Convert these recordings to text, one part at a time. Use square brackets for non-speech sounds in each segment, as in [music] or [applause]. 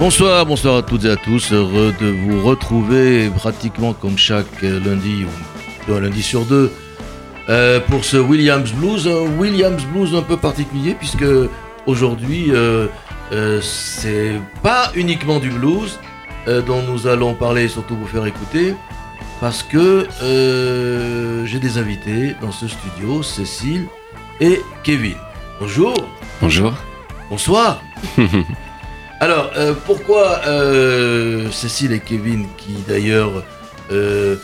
Bonsoir, bonsoir à toutes et à tous. Heureux de vous retrouver pratiquement comme chaque lundi ou un lundi sur deux euh, pour ce Williams Blues. Un Williams Blues un peu particulier puisque aujourd'hui euh, euh, c'est pas uniquement du blues dont nous allons parler et surtout vous faire écouter parce que j'ai des invités dans ce studio, Cécile et Kevin. Bonjour. Bonjour. Bonsoir. [laughs] Alors, euh, pourquoi euh, Cécile et Kevin, qui d'ailleurs euh,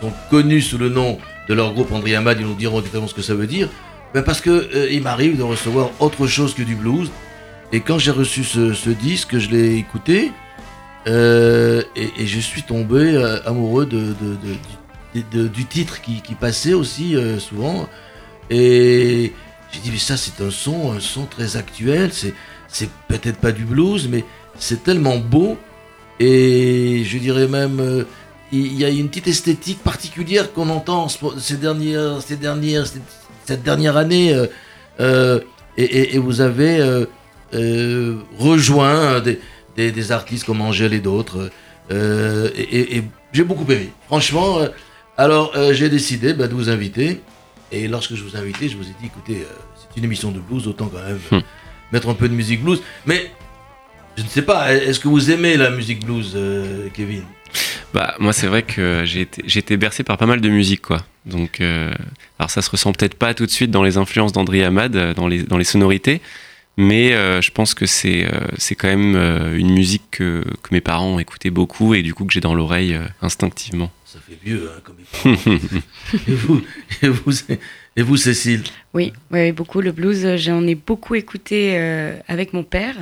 sont connus sous le nom de leur groupe André Amad, ils nous diront exactement ce que ça veut dire? Ben Parce que il m'arrive de recevoir autre chose que du blues. Et quand j'ai reçu ce, disque, je l'ai écouté et, je suis tombé amoureux de, du titre qui, qui passait aussi souvent. Et j'ai dit, mais ça, c'est un son, un son très actuel. C'est c'est peut-être pas du blues, mais c'est tellement beau. Et je dirais même, euh, il y a une petite esthétique particulière qu'on entend ces dernières, ces dernières, cette dernière année. Euh, euh, et, vous avez rejoint des, artistes comme Angèle et d'autres. et, j'ai beaucoup aimé. Franchement, alors j'ai décidé bah, de vous inviter. Et lorsque je vous ai invité, je vous ai dit, écoutez, c'est une émission de blues, autant quand même. Hum mettre un peu de musique blues. Mais je ne sais pas, est-ce que vous aimez la musique blues, euh, Kevin? Bah moi c'est vrai que j'ai été, bercé par pas mal de musique quoi. Donc euh, alors ça se ressent peut-être pas tout de suite dans les influences d'André Hamad, euh, dans les, dans les sonorités, mais je pense que c'est c'est quand même une musique que, que, mes parents écoutaient beaucoup et du coup que j'ai dans l'oreille instinctivement. Ça fait vieux hein, comme mes parents. [laughs] et vous, et vous et vous, Cécile? Oui, oui, beaucoup. Le blues, j'en ai beaucoup écouté euh, avec mon père,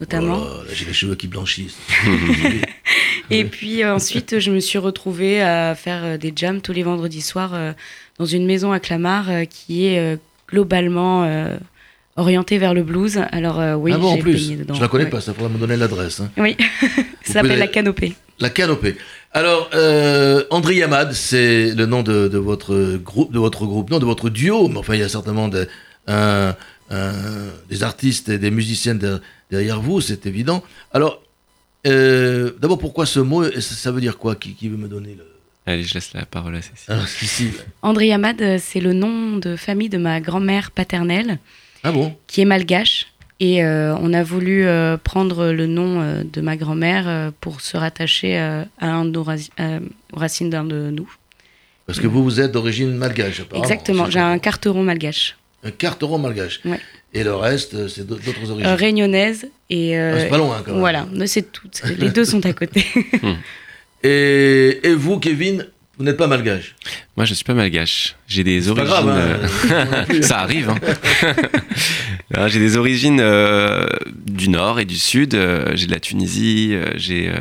notamment. Oh j'ai les cheveux qui blanchissent. [laughs] et puis euh, ensuite, je me suis retrouvée à faire euh, des jams tous les vendredis soirs dans une maison à Clamart qui est globalement orientée vers le blues. Alors oui, ah bon, en plus, dedans. je la connais pas, ça pourrait me donner l'adresse. Hein. Oui, [laughs] ça s'appelle la canopée. La canopée. Alors, euh, André Yamad, c'est le nom de, votre groupe, de votre groupe, non, de votre duo. Mais enfin, il y a certainement des artistes et des musiciens derrière vous, c'est évident. Alors, euh, d'abord, pourquoi ce mot ça, veut dire quoi? Qui, veut me donner le... Allez, je laisse la parole à Cécile. Alors, André Yamad, c'est le nom de famille de ma grand-mère paternelle. Ah bon Qui est malgache. Et euh, on a voulu euh, prendre le nom euh, de ma grand-mère pour se rattacher à un de aux racines d'un de nous. Parce que vous, vous êtes d'origine malgache, apparemment. Exactement, j'ai un carteron malgache. Un carteron malgache ouais. Et le reste, c'est d'autres origines Réunionnaise et... Ah, c'est pas loin, quand même. Voilà, c'est tout. Les deux sont à côté. [laughs] et, et vous, Kevin, vous n'êtes pas malgache Moi, je suis pas malgache. J'ai des origines. Pas grave, hein. [laughs] ça arrive. Hein. [laughs] j'ai des origines euh, du nord et du sud. Euh, j'ai de la Tunisie. Euh, j'ai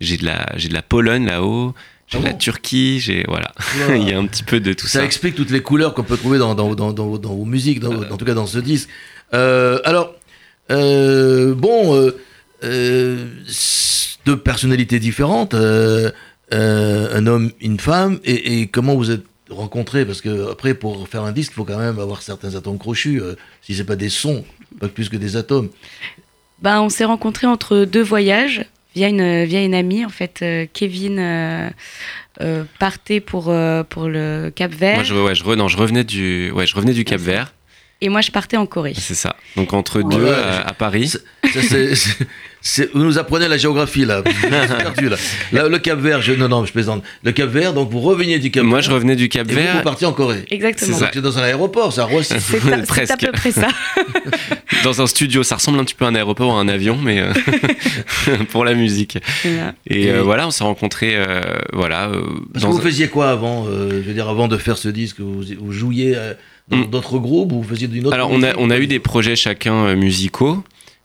j'ai de la j'ai de la Pologne là-haut. J'ai ah de la Turquie. J'ai voilà. [laughs] Il y a un petit peu de tout ça. Ça explique toutes les couleurs qu'on peut trouver dans dans, dans, dans, dans vos musiques, dans, en tout cas dans ce disque. alors bon, deux personnalités différentes. Euh, un homme, une femme, et, comment vous êtes rencontrés? Parce que après, pour faire un disque, il faut quand même avoir certains atomes crochus. Euh, si c'est pas des sons, pas plus que des atomes. Bah, on s'est rencontrés entre deux voyages via une via une amie en fait. Euh, Kevin partait pour pour le Cap Vert. Moi, je, ouais, je, non, je revenais du ouais, je revenais du Cap Vert. Et moi, je partais en Corée. C'est ça. Donc entre deux à, Paris. vous nous apprenez la géographie là. perdu, là. Le Cap Vert, je, non non, je plaisante. Le Cap Vert, donc vous reveniez du Cap Vert. Moi, je revenais du Cap et Vert. Vous, vous partiez en Corée. Exactement. C'est dans un aéroport, ça Roissy. C'est à, peu près ça. [laughs] dans un studio, ça ressemble un petit peu à un aéroport ou à un avion, mais euh, [laughs] pour la musique. Et, euh, voilà, on s'est rencontrés, euh, voilà. Parce que vous faisiez quoi avant Je veux dire, avant de faire ce disque, vous, vous jouiez mm. d'autres groupes ou vous faisiez d'une autre Alors, on a, on a eu des projets chacun euh, musicaux.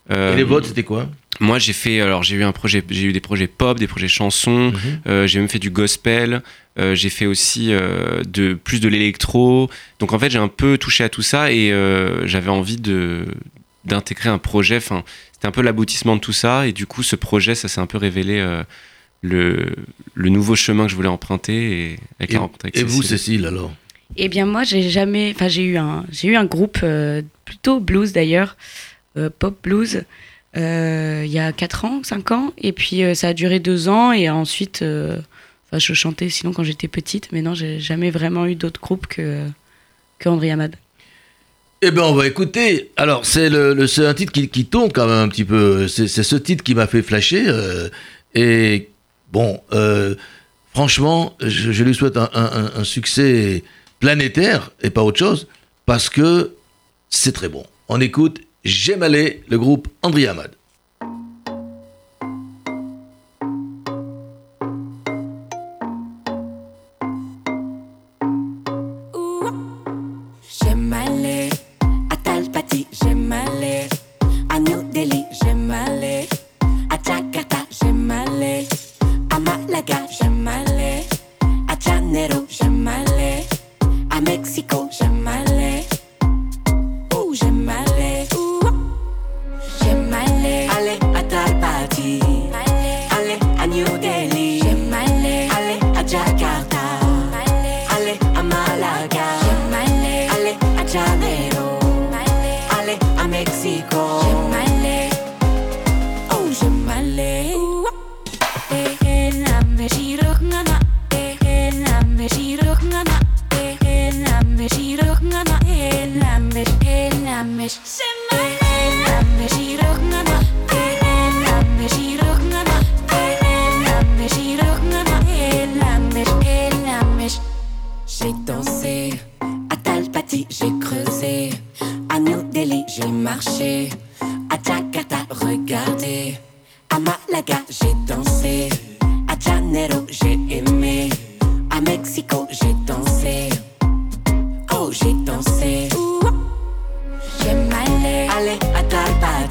Et les vôtres, c'était quoi? Moi, j'ai fait, alors j'ai eu un projet, j'ai eu des projets pop, des projets chansons. Mhm. euh, j'ai même fait du gospel. euh, j'ai fait aussi euh, de plus de l'électro. Donc en fait, j'ai un peu touché à tout ça et euh, j'avais envie de d'intégrer un projet. Enfin, c'était un peu l'aboutissement de tout ça et du coup, ce projet, ça s'est un peu révélé euh, le, le nouveau chemin que je voulais emprunter et avec la rencontre avec Et vous. Cécile, alors? Eh bien, moi, j'ai jamais. Enfin, j'ai eu un, j'ai eu un groupe euh, plutôt blues d'ailleurs, euh, pop blues, euh, il y a 4 ans, 5 ans. Et puis, ça a duré 2 ans. Et ensuite, enfin, je chantais sinon quand j'étais petite. Mais non, j'ai jamais vraiment eu d'autres groupes que, que André Hamad. Eh bien, on va écouter. Alors, c'est le, le- un titre qui, qui tombe quand même un petit peu. C'est ce titre qui m'a fait flasher. et bon, franchement, je, lui souhaite un succès planétaire et pas autre chose, parce que c'est très bon. On écoute J'aime aller, le groupe André Hamad.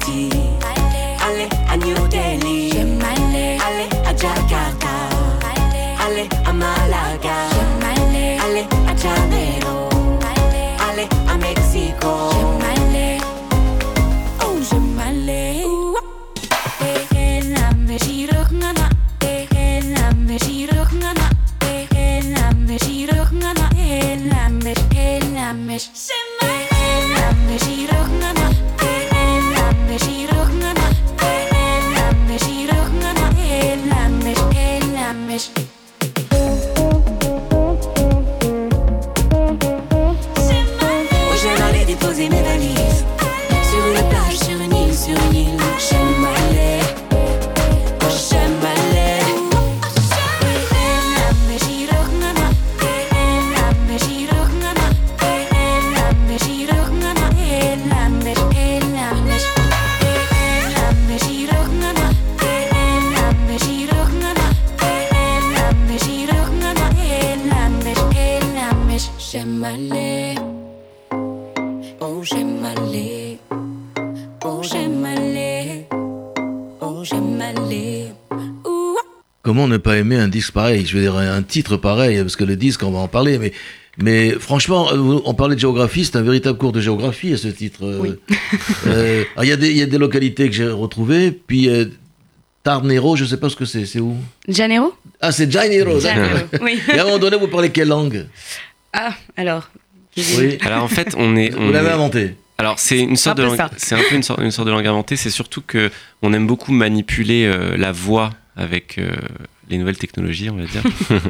empty. Disque pareil Je veux dire, un titre pareil, parce que le disque, on va en parler, mais, mais franchement, euh, on parlait de géographie, c'est un véritable cours de géographie à ce titre. euh. Oui. Euh, Il y, a des- il y a des localités que j'ai retrouvées, puis euh, Tarnero, je ne sais pas ce que c'est, c'est où? Janeiro Ah, c'est Janeiro, oui. [laughs] Et à un moment donné, vous parlez quelle langue? Ah, alors. Oui. Alors en fait, on est. Vous on l'avez est- inventé. Alors c'est une sorte Un de langue, c'est un peu une sorte, une sorte de langue inventée. C'est surtout que on aime beaucoup manipuler euh, la voix avec euh, les nouvelles technologies, on va dire. [laughs]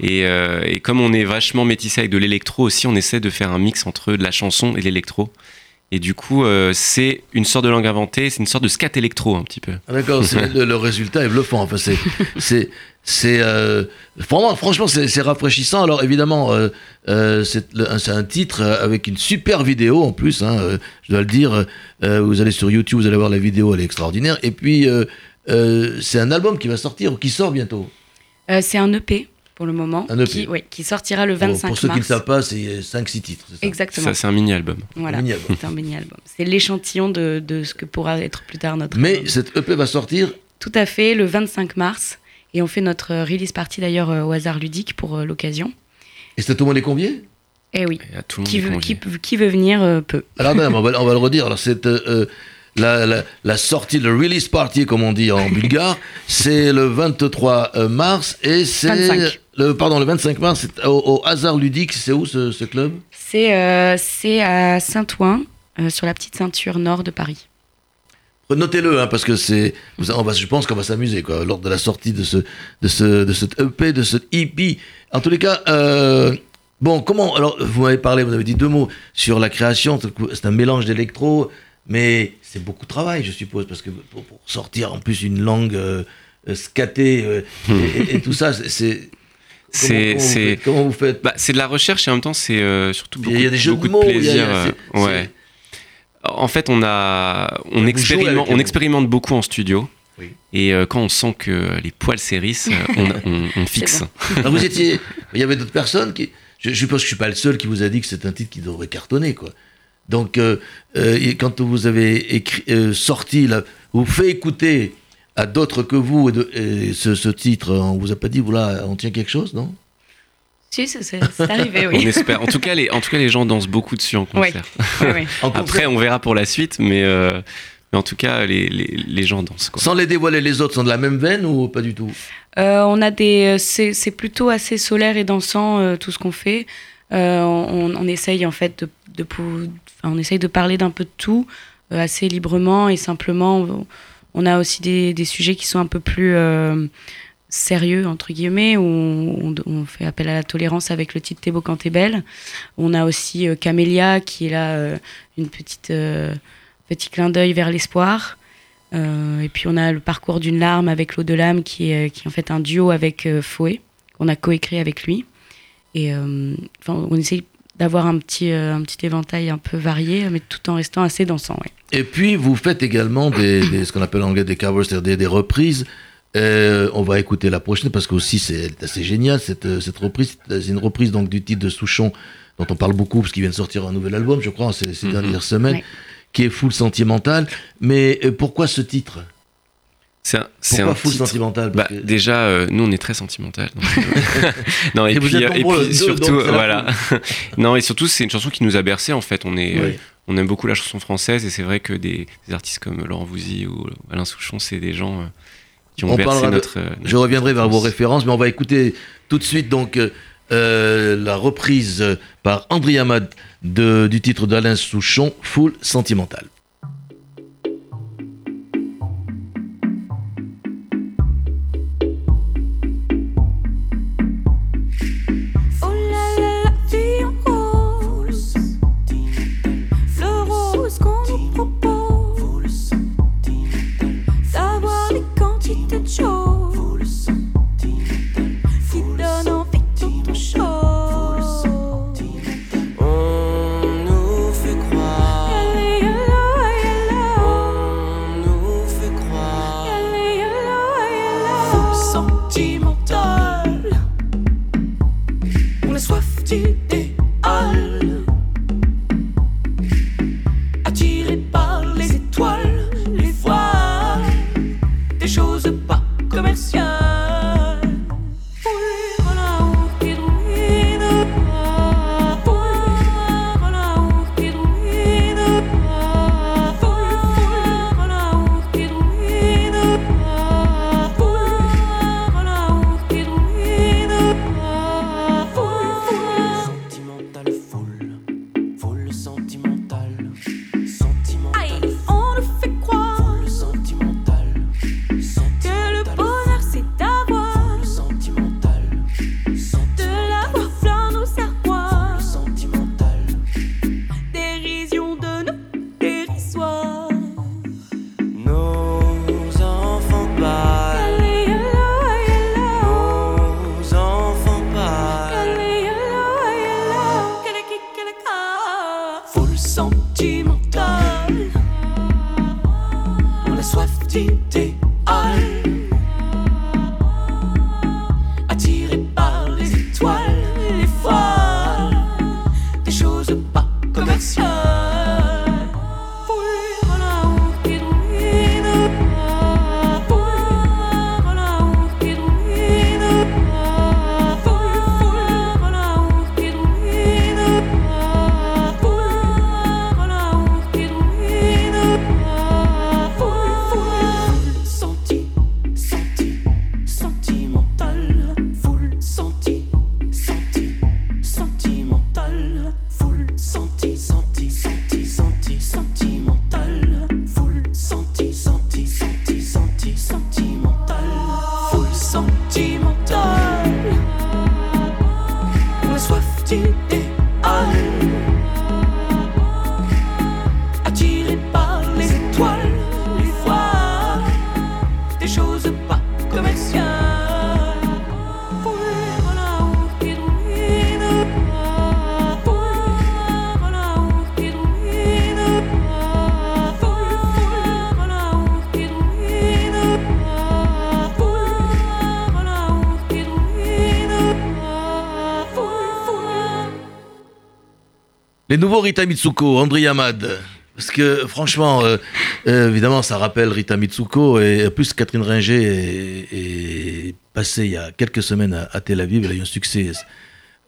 et, euh, et comme on est vachement métissé avec de l'électro aussi, on essaie de faire un mix entre de la chanson et l'électro. Et du coup, euh, c'est une sorte de langue inventée. C'est une sorte de scat électro un petit peu. Ah, D'accord, [laughs] le, le résultat est bluffant. Enfin, c'est, c'est, c'est, euh, franchement, franchement, c'est, rafraîchissant. Alors évidemment, euh, c'est, un titre avec une super vidéo en plus. hein, je dois le dire. Vous allez sur YouTube, vous allez voir la vidéo, elle est extraordinaire. Et puis, euh, euh, c'est un album qui va sortir ou qui sort bientôt. Euh, c'est un EP. pour le moment, Un EP. qui, ouais, qui sortira le Pour- 25 Pour ceux qui ne savent pas, c'est 5-6 titres. c'est ça Exactement. Ça, c'est un mini-album. Voilà, c'est un mini-album. C'est l'échantillon de, de ce que pourra être plus tard notre Mais album. cette EP va sortir. Tout à fait, le 25 mars. Et on fait notre euh, release party d'ailleurs euh, au hasard ludique pour euh, l'occasion. Et c'est tout le monde est convié Eh oui, Et à tout le monde qui est veut, convié. qui, qui veut venir euh, peut. Alors, non, on, va, on va le redire. Alors, c'est euh, euh, la, la, la sortie, le release party, comme on dit en [laughs] bulgare, c'est le 23 euh, mars et c'est 25. le pardon le 25 mars c'est au, au hasard ludique. C'est où ce, ce club? C'est euh, c'est à Saint-Ouen, euh, sur la petite ceinture nord de Paris. Notez-le, hein, parce que c'est, je pense qu'on va s'amuser quoi, lors de la sortie de ce, de ce, de cet EP, de ce EP. En tous les cas, euh, bon, comment Alors, vous m'avez parlé, vous avez dit deux mots sur la création. C'est un mélange d'électro, mais c'est beaucoup de travail, je suppose, parce que pour, pour sortir en plus une langue euh, euh, scatée euh, et, et- tout ça, c'est- c'est. C'est- comment- vous faites Comment vous faites? Bah, c'est de la recherche et en même temps, c'est euh, surtout beaucoup, il y a des jeux de beaucoup mots, il y a- plaisir. il y a- c'est- ouais. En fait, on a, on expérimente, on expérimente beaucoup en studio. Oui. Et euh, quand on sent que les poils s'hérissent, [laughs] on, on- on fixe. Alors, vous étiez, il y avait d'autres personnes qui. Je, je suppose que je suis pas le seul qui vous a dit que c'est un titre qui devrait cartonner, quoi. Donc, euh, euh, quand vous avez écrit, euh, sorti, là, vous fait écouter à d'autres que vous et de- et ce, ce titre, on vous a pas dit, voilà, on tient quelque chose, non? Si, c'est arrivé, [laughs] On oui. espère. En tout cas, les, en tout cas, les gens dansent beaucoup dessus en concert. [laughs] Ouais, ouais. En Après, on verra pour la suite, mais, euh, mais en tout cas, les, les, les gens dansent. Quoi. Sans les dévoiler, les autres sont de la même veine ou pas du tout? Euh, on a des, c'est plutôt assez solaire et dansant euh, tout ce qu'on fait. Euh, on, on essaye en fait de, on essaye de parler d'un peu de tout euh, assez librement et simplement. On a aussi des, des sujets qui sont un peu plus euh, sérieux entre guillemets où on, fait appel à la tolérance avec le titre T'es beau quand t'es belle. On a aussi euh, Camélia qui est là une petite petit clin d'œil vers l'espoir. Et puis on a le parcours d'une larme avec l'eau de l'âme qui est, qui en fait un duo avec Fouet qu'on a coécrit avec lui. Et on essaye d'avoir un petit, euh, un petit éventail un peu varié, mais tout en restant assez dansant. Ouais. Et puis, vous faites également des, des- ce qu'on appelle en anglais des covers, c'est-à-dire des, des reprises. Euh, on va écouter la prochaine parce que aussi c'est assez génial cette, euh, cette reprise. C'est une reprise donc du titre de Souchon dont on parle beaucoup parce qu'il vient de sortir un nouvel album, je crois, en ces, ces Mhm. dernières semaines, Ouais. qui est full sentimental. Mais pourquoi ce titre? C'est un, c'est un full titre- sentimental Bah, que- déjà, euh, nous, on est très sentimental. euh, [laughs] [laughs] non, et, puis, euh, et puis surtout, donc voilà. [laughs] non, et surtout, c'est une chanson qui nous a bercé en fait. On est, euh, Oui. on aime beaucoup la chanson française et c'est vrai que des, des artistes comme Laurent Voulzy ou Alain Souchon, c'est des gens euh, qui ont On bercé parlera de- notre. euh, Je notre reviendrai vers vos références, mais on va écouter tout de suite donc euh, euh, la reprise euh, par André Hamad du titre d'Alain Souchon, Full Sentimental. fall. Les nouveaux Rita Mitsuko, André Hamad. Parce que franchement, euh, euh, évidemment, ça rappelle Rita Mitsuko. Et plus, Catherine Ringer est, passée il y a quelques semaines à, Tel Aviv. Elle a eu un succès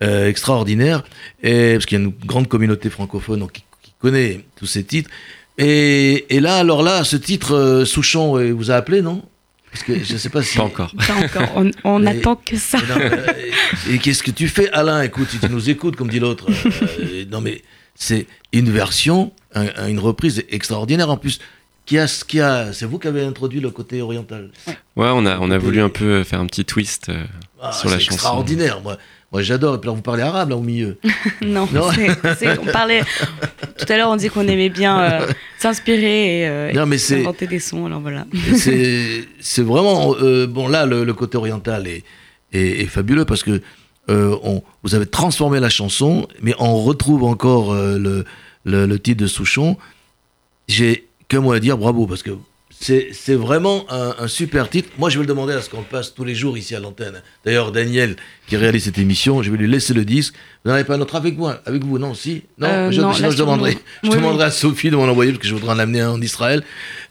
euh, extraordinaire. Et, parce qu'il y a une grande communauté francophone donc, qui, connaît tous ces titres. Et, et là, alors là, ce titre, Souchon vous a appelé, non? Parce que je ne sais pas si. Pas encore. Pas encore. On, on Mais- attend que ça. Non, euh, et qu'est-ce que tu fais, Alain? Écoute, si tu nous écoutes, comme dit l'autre. euh, non, mais c'est une version, un- un- une reprise extraordinaire en plus. Qui a, qui a, c'est vous qui avez introduit le côté oriental. Ouais, on a, on a voulu un peu faire un petit twist. euh, Ah, Sur la c'est chanson. extraordinaire. Moi, moi j'adore. Et puis là, vous parlez arabe là au milieu. [laughs] Non, Non. c'est- c'est- on parlait. Tout à l'heure, on disait qu'on aimait bien euh, s'inspirer et euh, Non, mais c'est- inventer des sons. Alors voilà. c'est vraiment euh, bon là le, le côté oriental est, est, est fabuleux parce que on, vous avez transformé la chanson mais on retrouve encore le, le, le titre de Souchon j'ai que moi à dire bravo parce que c'est vraiment un, un super titre moi je vais le demander à ce qu'on le passe tous les jours ici à l'antenne d'ailleurs Daniel qui réalise cette émission je vais lui laisser le disque vous n'en avez pas un autre avec moi avec vous non si? Non, Euh, je, non, sinon je demanderai je Oui, demanderai à Sophie de m'en envoyer parce que je voudrais en amener un en Israël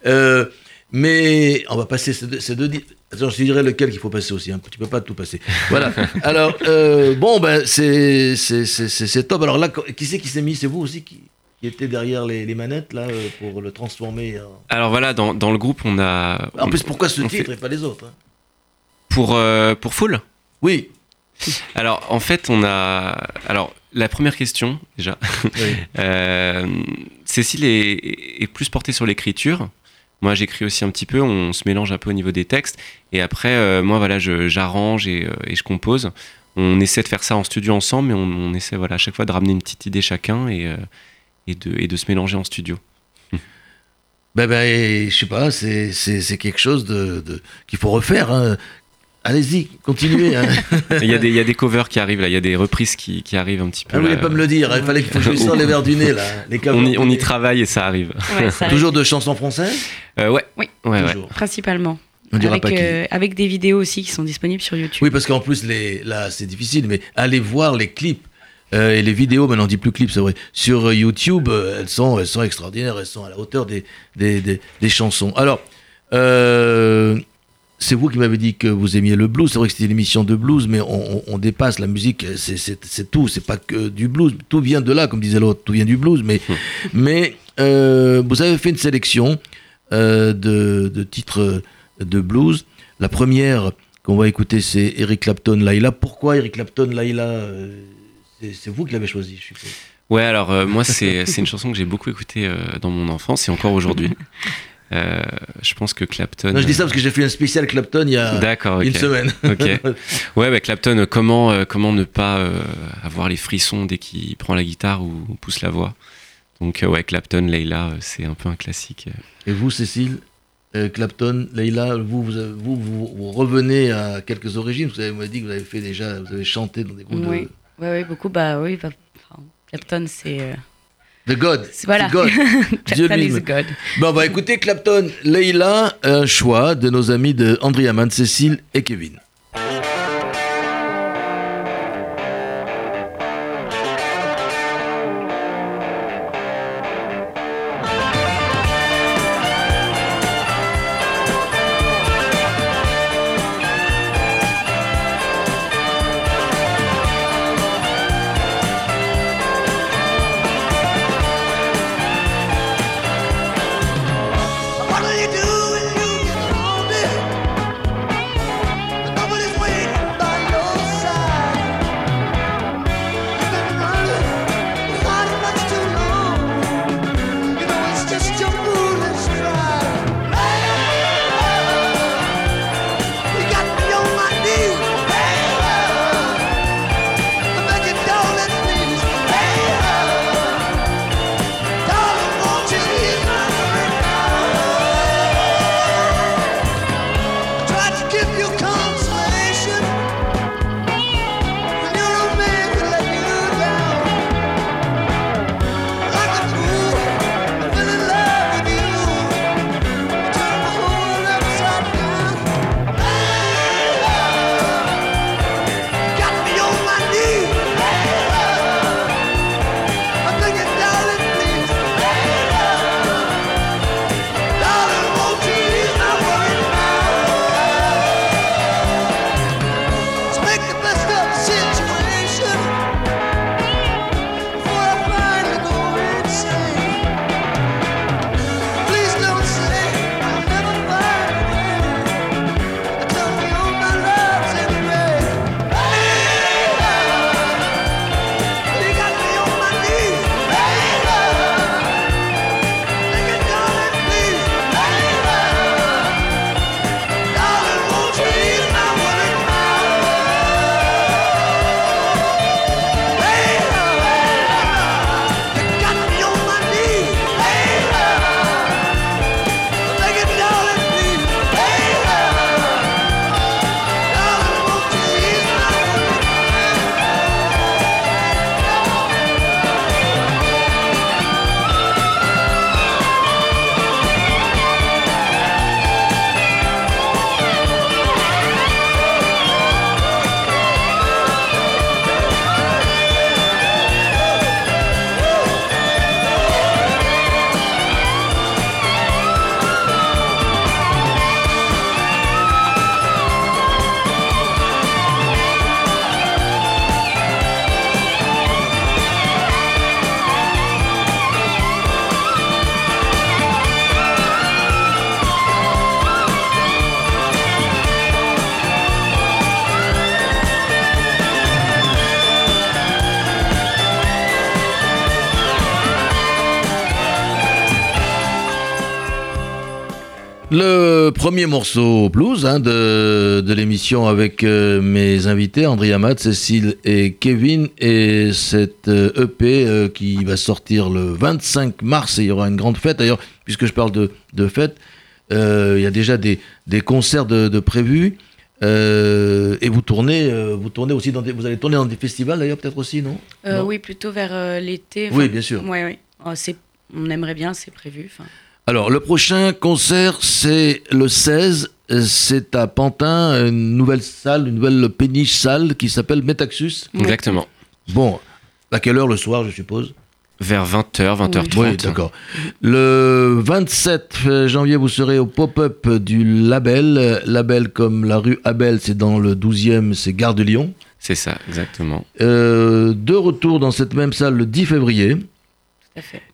euh, mais on va passer ces deux, ces deux disques. Attends, je te dirai lequel qu'il faut passer aussi. Hein. Tu peux pas tout passer. Voilà. [laughs] Alors, euh, bon, ben, c'est top. Alors là, qui c'est qui s'est mis? C'est vous aussi qui, qui était derrière les, les manettes, là, euh, pour le transformer en... Alors voilà, dans, dans le groupe, on a. En on- plus, pourquoi ce titre fait- et pas les autres hein? Pour, euh, pour Full Oui. [laughs] Alors, en fait, on a. Alors, la première question, déjà. [laughs] oui. Euh, Cécile est, est plus portée sur l'écriture. Moi, j'écris aussi un petit peu. On se mélange un peu au niveau des textes. Et après, euh, moi, voilà, j'arrange et, et je compose. On essaie de faire ça en studio ensemble, mais on, on essaie, voilà, à chaque fois de ramener une petite idée chacun et, et, de, et de se mélanger en studio. [laughs] Ben, ben, je sais pas, c'est c'est- c'est quelque chose de, de- qu'il faut refaire. hein. Allez-y, continuez. hein. [laughs] Il y, a des- il y a des covers qui arrivent là, il y a des reprises qui, qui arrivent un petit peu. Ah, vous voulez pas me le dire. Il fallait qu'il faut que je lui sorte les verres du nez, là. Les on, y, on y cavaliers. travaille et ça arrive. Ouais, ça [laughs] Toujours de chansons françaises? Euh, ouais. Oui. Ouais. Principalement. On dira avec, pas qui. euh, avec des vidéos aussi qui sont disponibles sur YouTube. Oui, parce qu'en plus, les, là, c'est difficile, mais allez voir les clips euh, et les vidéos, maintenant on dit plus clips, c'est vrai, sur euh, YouTube, euh, elles, sont, elles sont extraordinaires, elles sont à la hauteur des, des, des, des chansons. Alors, euh, c'est vous qui m'avez dit que vous aimiez le blues, c'est vrai que c'était une émission de blues, mais on, on- on dépasse la musique, c'est- tout, c'est pas que du blues, tout vient de là, comme disait l'autre, tout vient du blues, mais, mais euh, vous avez fait une sélection euh, de, de titres de blues. La première qu'on va écouter, c'est Eric Clapton, Laila. Pourquoi Eric Clapton, Laila c'est- vous qui l'avez choisi, je suppose. Ouais, alors euh, moi, c'est [laughs] c'est une chanson que j'ai beaucoup écoutée euh, dans mon enfance et encore aujourd'hui. Euh, je pense que Clapton. Non, je dis ça parce que j'ai fait un spécial Clapton il y a une semaine. [laughs] Ok. Ouais, bah, Clapton, comment, euh, comment ne pas euh, avoir les frissons dès qu'il prend la guitare ou pousse la voix? Donc, euh, ouais, Clapton, Leila, c'est un peu un classique. Et vous, Cécile euh, Clapton, Leila, vous vous, vous, vous, vous revenez à quelques origines? Vous avez dit que vous avez fait déjà, vous avez chanté dans des groupes Oui. Ouais, beaucoup. Bah oui, bah, enfin, Clapton, c'est. euh, de God. c'est- voilà. God. [laughs] Dieu Clapton is lui-même. God. Bon, on va écouter Clapton, Leila, un choix de nos amis de Andrea Mann, Cécile et Kevin. Premier morceau blues hein, de, de l'émission avec euh, mes invités, André Amat, Cécile et Kevin, et cette euh, EP euh, qui va sortir le 25 mars, et il y aura une grande fête. D'ailleurs, puisque je parle de, de fête, il y a déjà des, des concerts de, de prévus. Euh, et vous tournez, euh, vous tournez aussi dans des, vous allez tourner dans des festivals d'ailleurs peut-être aussi, non? Euh, Non? oui, plutôt vers l'été. Oui, bien sûr. Oui. Oh, on aimerait bien, c'est prévu. Alors, le prochain concert, c'est le 16. euh, C'est à Pantin, une nouvelle salle, une nouvelle péniche salle qui s'appelle Metaxus. Exactement. Bon, à quelle heure le soir, je suppose? Vers 20h, 20h30. Oui, d'accord. Le 27 janvier, vous serez au pop-up du label. Label comme la rue Abel, c'est dans le 12e, c'est Gare de Lyon. C'est ça, exactement. Euh, de retour dans cette même salle le 10 février.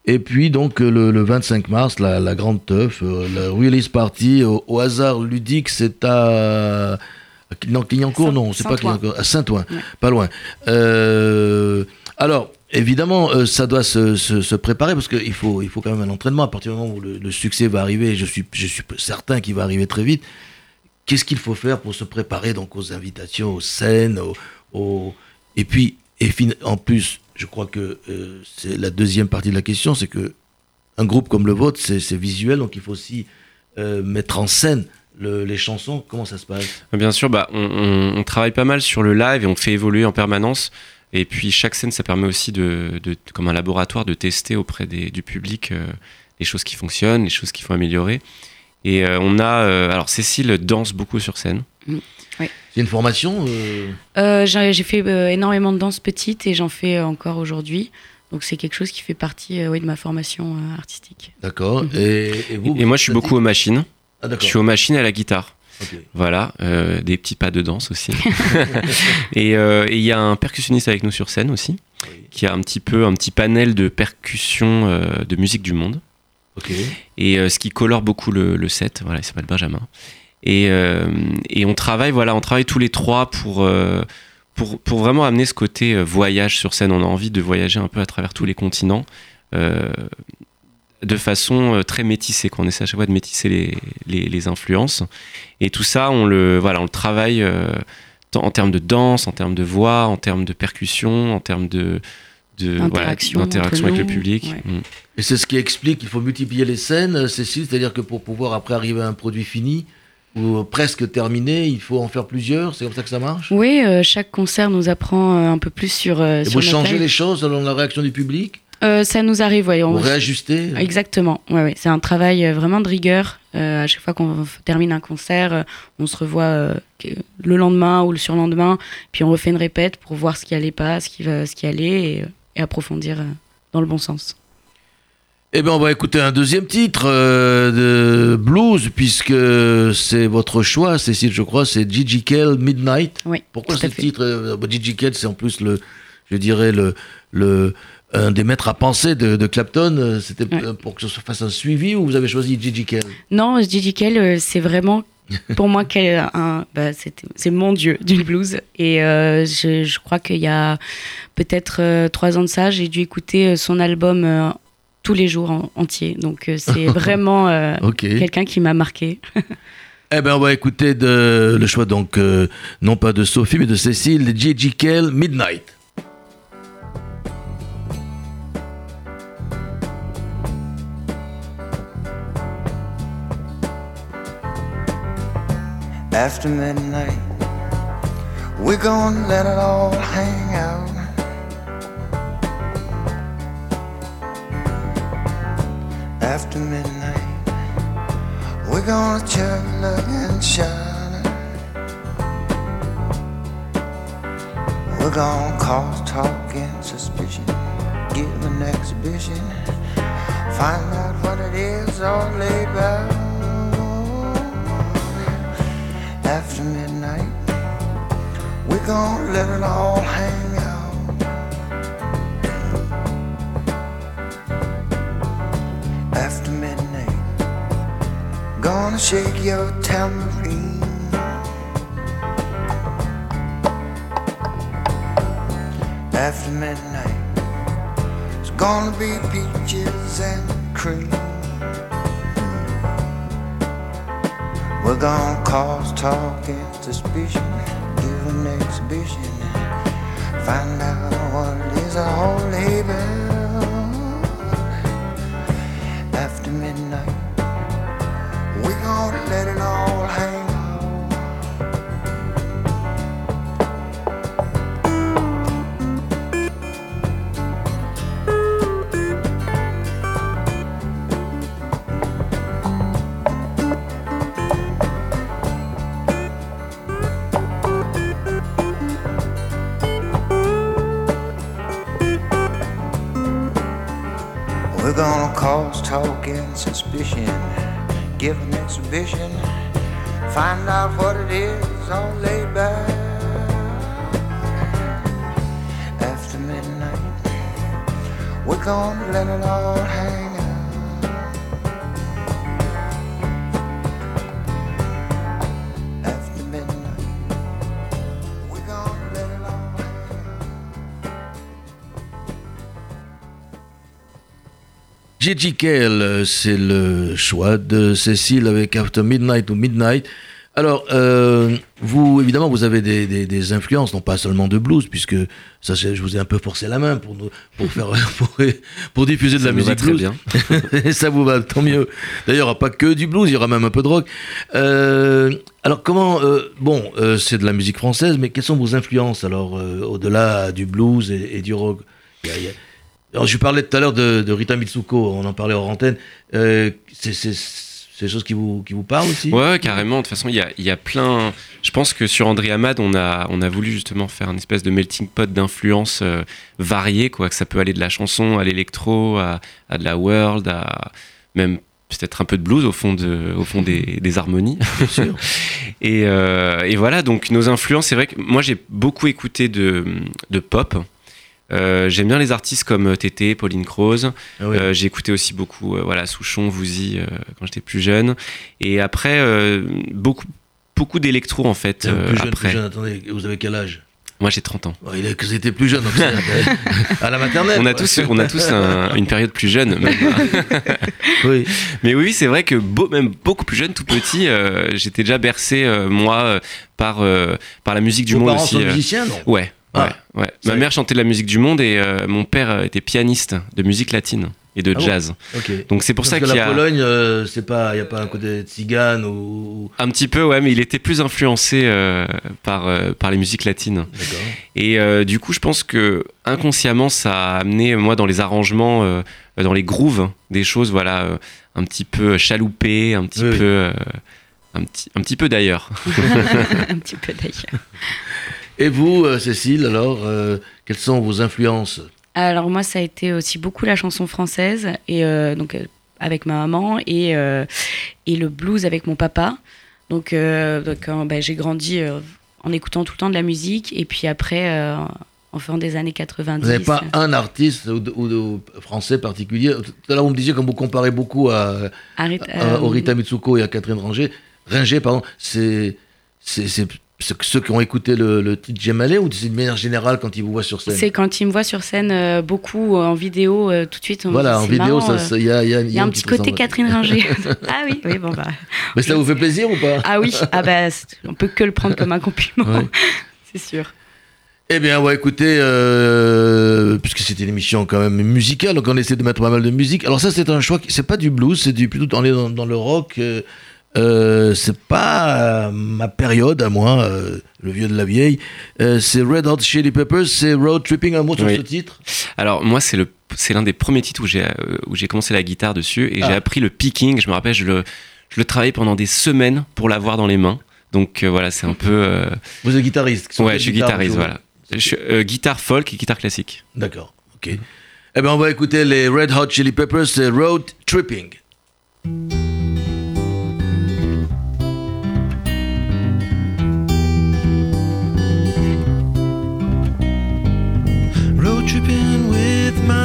Et puis donc euh, le, le 25 mars, la, la grande teuf, euh, la release party au, au hasard ludique, c'est à, non, Clignancourt, non, c'est pas. Clignancourt, à Saint-Ouen, pas loin. Euh, alors évidemment, euh, ça doit se, se- se préparer parce qu'il faut, il faut quand même un entraînement à partir du moment où le, le succès va arriver. Je suis, je suis certain qu'il va arriver très vite. Qu'est-ce qu'il faut faire pour se préparer donc aux invitations, aux scènes, aux, aux- et puis et en plus, je crois que euh, c'est la deuxième partie de la question, c'est que un groupe comme le vôtre, c'est visuel, donc il faut aussi euh, mettre en scène le- les chansons. Comment ça se passe? Bien sûr, bah, on, on- on travaille pas mal sur le live et on fait évoluer en permanence. Et puis chaque scène, ça permet aussi de, de- comme un laboratoire, de tester auprès des- du public euh, les choses qui fonctionnent, les choses qu'il faut améliorer. Et euh, on a, euh, alors Cécile danse beaucoup sur scène. Une formation euh, Euh, J'ai fait euh, énormément de danse petite et j'en fais euh, encore aujourd'hui. Donc c'est quelque chose qui fait partie euh, oui, de ma formation euh, artistique. D'accord. Mhm. et, et vous Et moi, je suis beaucoup aux machines. Ah, Je suis aux machines et à la guitare. Voilà, euh, des petits pas de danse aussi. [laughs] [laughs] et euh, il y a un percussionniste avec nous sur scène aussi, Oui. qui a un petit peu un petit panel de percussions euh, de musique du monde. Et euh, ce qui colore beaucoup le, le set. Voilà, il s'appelle Benjamin. Et, euh, et on travaille, voilà, on travaille tous les trois pour, euh, pour, pour vraiment amener ce côté euh, voyage sur scène. On a envie de voyager un peu à travers tous les continents. euh, de façon très métissée, qu'on essaie à chaque fois de métisser les, les, les influences. Et tout ça, on le, voilà, on le travaille euh, en termes de danse, en termes de voix, en termes de percussion, en termes de, voilà, D'interaction avec le public. ouais. Mm. Et c'est ce qui explique qu'il faut multiplier les scènes, Cécile, c'est-à-dire que pour pouvoir après arriver à un produit fini ou presque terminé, il faut en faire plusieurs. C'est comme ça que ça marche. Oui, euh, chaque concert nous apprend euh, un peu plus sur. euh, Et sur vous changez les choses selon la réaction du public Euh, ça nous arrive, oui. Vous réajustez Exactement, ouais, ouais. c'est un travail vraiment de rigueur. À chaque fois qu'on termine un concert, on se revoit le lendemain ou le surlendemain, puis on refait une répète pour voir ce qui allait pas, ce qui, va, ce qui allait, et, et approfondir dans le bon sens. Eh bien, on va écouter un deuxième titre euh, de blues, puisque c'est votre choix, Cécile, je crois, c'est Gigi Kell Midnight. Oui, Pourquoi ce titre euh, bah, Gigi Kell, c'est en plus le, je dirais, le, le, un des maîtres à penser de, de Clapton. C'était Ouais. euh, pour que ça se fasse un suivi ou vous avez choisi Gigi Kell? Non, Gigi Kell, c'est vraiment pour moi bah, c'est mon dieu du blues. Et euh, je, je crois qu'il y a peut-être euh, trois ans de ça, j'ai dû écouter son album euh, tous les jours en- entier. Donc euh, c'est [laughs] vraiment euh, quelqu'un qui m'a marqué. [laughs] Eh ben, on va écouter de, le choix, donc, euh, non pas de Sophie, mais de Cécile, Gigi Kell Midnight. After midnight, we're gonna let it all hang out. After midnight, we're gonna chug, look, and shine. We're gonna cause talk and suspicion, give an exhibition, find out what it is all about. After midnight, we're gonna let it all hang out. Gonna shake your tambourine. After midnight, it's gonna be peaches and cream. We're gonna cause talk and suspicion, give an exhibition, find out what is a whole label. After midnight, let it all hang. We're gonna cause talk and suspicion, give an exhibition, find out what it is, all laid back. After midnight, we're gonna let it all hang Cale, euh, c'est le choix de Cécile avec After Midnight ou Midnight. Alors, euh, vous, évidemment, vous avez des, des- des influences, non pas seulement de blues, puisque ça, je vous ai un peu forcé la main pour, nous- pour, faire, [laughs] pour, pour diffuser de Ça la musique blues. bien. Et [laughs] ça vous va, tant mieux. D'ailleurs, il n'y aura pas que du blues, il y aura même un peu de rock. Euh, alors, comment. euh, bon, c'est de la musique française, mais quelles sont vos influences, alors, au-delà du blues et, et du rock? Il y a- il y a- alors, je parlais tout à l'heure de, de Rita Mitsuko, on en parlait hors antenne. Euh, c'est des choses qui vous, qui vous parlent aussi? Ouais, carrément. De toute façon, il y a, y a plein. Je pense que sur André Hamad, on a, on a voulu justement faire une espèce de melting pot d'influences euh, variées, quoi. Que ça peut aller de la chanson à l'électro, à, à de la world, à même peut-être un peu de blues au fond, de, au fond des, [laughs] des harmonies. sûr. [laughs] et, euh, et voilà, donc nos influences, c'est vrai que moi j'ai beaucoup écouté de, de pop. Euh, J'aime bien les artistes comme Tété, Pauline Croze. Ah oui. Euh, j'ai écouté aussi beaucoup euh, voilà, Souchon, Vouzy euh, quand j'étais plus jeune. Et après, euh, beaucoup, beaucoup d'électro en fait. Euh, euh, plus, jeune, après. plus jeune, attendez, vous avez quel âge? Moi j'ai 30 ans. Ouais, il est- que C'était plus jeune, donc [laughs] à la maternelle. On a tous, on a tous un- une période plus jeune. même. [laughs] Oui. Mais oui, c'est vrai que beau- même beaucoup plus jeune, tout petit, euh, j'étais déjà bercé, euh, moi, euh, par, euh, par la musique du Vos monde parents aussi. sont euh. musiciens, non Ouais, Ah. ouais, Ma mère chantait de la musique du monde et euh, mon père euh, était pianiste de musique latine et de Ah bon jazz. Donc c'est pour Parce ça que qu'il y la a Pologne, euh, c'est pas, il y a pas un côté tzigane ou. un petit peu, ouais, mais il était plus influencé euh, par, euh, par les musiques latines. Et euh, du coup, je pense que inconsciemment, ça a amené moi dans les arrangements, euh, dans les grooves, des choses, voilà, euh, un petit peu chaloupées, un petit Oui, oui. peu, euh, un petit, un petit peu d'ailleurs. [laughs] un petit peu d'ailleurs. Et vous, euh, Cécile, alors, euh, quelles sont vos influences? Alors moi, ça a été aussi beaucoup la chanson française et euh, donc avec ma maman et et le blues avec mon papa. Donc, donc, bah, j'ai grandi en écoutant tout le temps de la musique et puis après, en fin des années 90. Vous n'avez pas un artiste ou, de- ou de- français particulier? Tout à l'heure, vous me disiez, comme vous comparez beaucoup à, à- Rita Mitsuko et à Catherine Ringer, Ringer, pardon, c'est ceux qui ont écouté le, le titre Gemalé ou de manière générale quand ils vous voient sur scène C'est quand il me voit sur scène euh, beaucoup euh, en vidéo, euh, tout de suite. on me Voilà, dit, en vidéo, il y a, il y a- Il y a un petit côté. Catherine Ringer. [laughs] ah oui, oui, bon bah. Mais ça vous fait plaisir ou pas? Ah oui, ah bah, on peut que le prendre comme un compliment, Ouais. [laughs] c'est sûr. Eh bien, on va écouter, euh, puisque c'était une émission quand même musicale, donc on essaie de mettre pas mal de musique. Alors ça, c'est un choix, qui- c'est pas du blues, c'est du plutôt on est dans, dans le rock. Euh, c'est pas euh, ma période à moi, euh, le vieux de la vieille. Euh, c'est Red Hot Chili Peppers, c'est Road Tripping. Un mot sur Oui. ce titre Alors moi, c'est le c'est l'un des premiers titres où j'ai où j'ai commencé la guitare dessus et Ah. j'ai appris le picking. Je me rappelle, je le je le travaillais pendant des semaines pour l'avoir dans les mains. Donc voilà, c'est un peu Vous êtes guitariste ouais, je suis guitariste, voilà. Je suis, guitare folk et guitare classique. D'accord, ok. Eh bien, on va écouter les Red Hot Chili Peppers, c'est Road Tripping.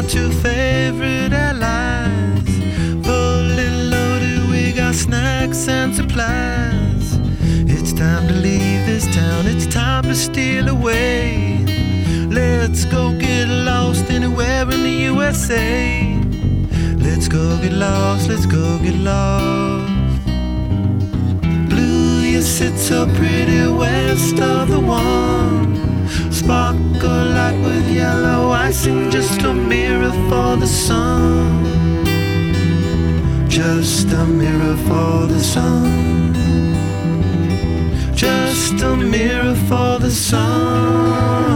Two favorite allies. Fully loaded, we got snacks and supplies. It's time to leave this town, it's time to steal away. Let's go get lost anywhere in the USA. Let's go get lost, let's go get lost. Blue you sit so pretty west of the one. Sparkle light with yellow icing, just a mirror for the sun. Just a mirror for the sun. Just a mirror for the sun.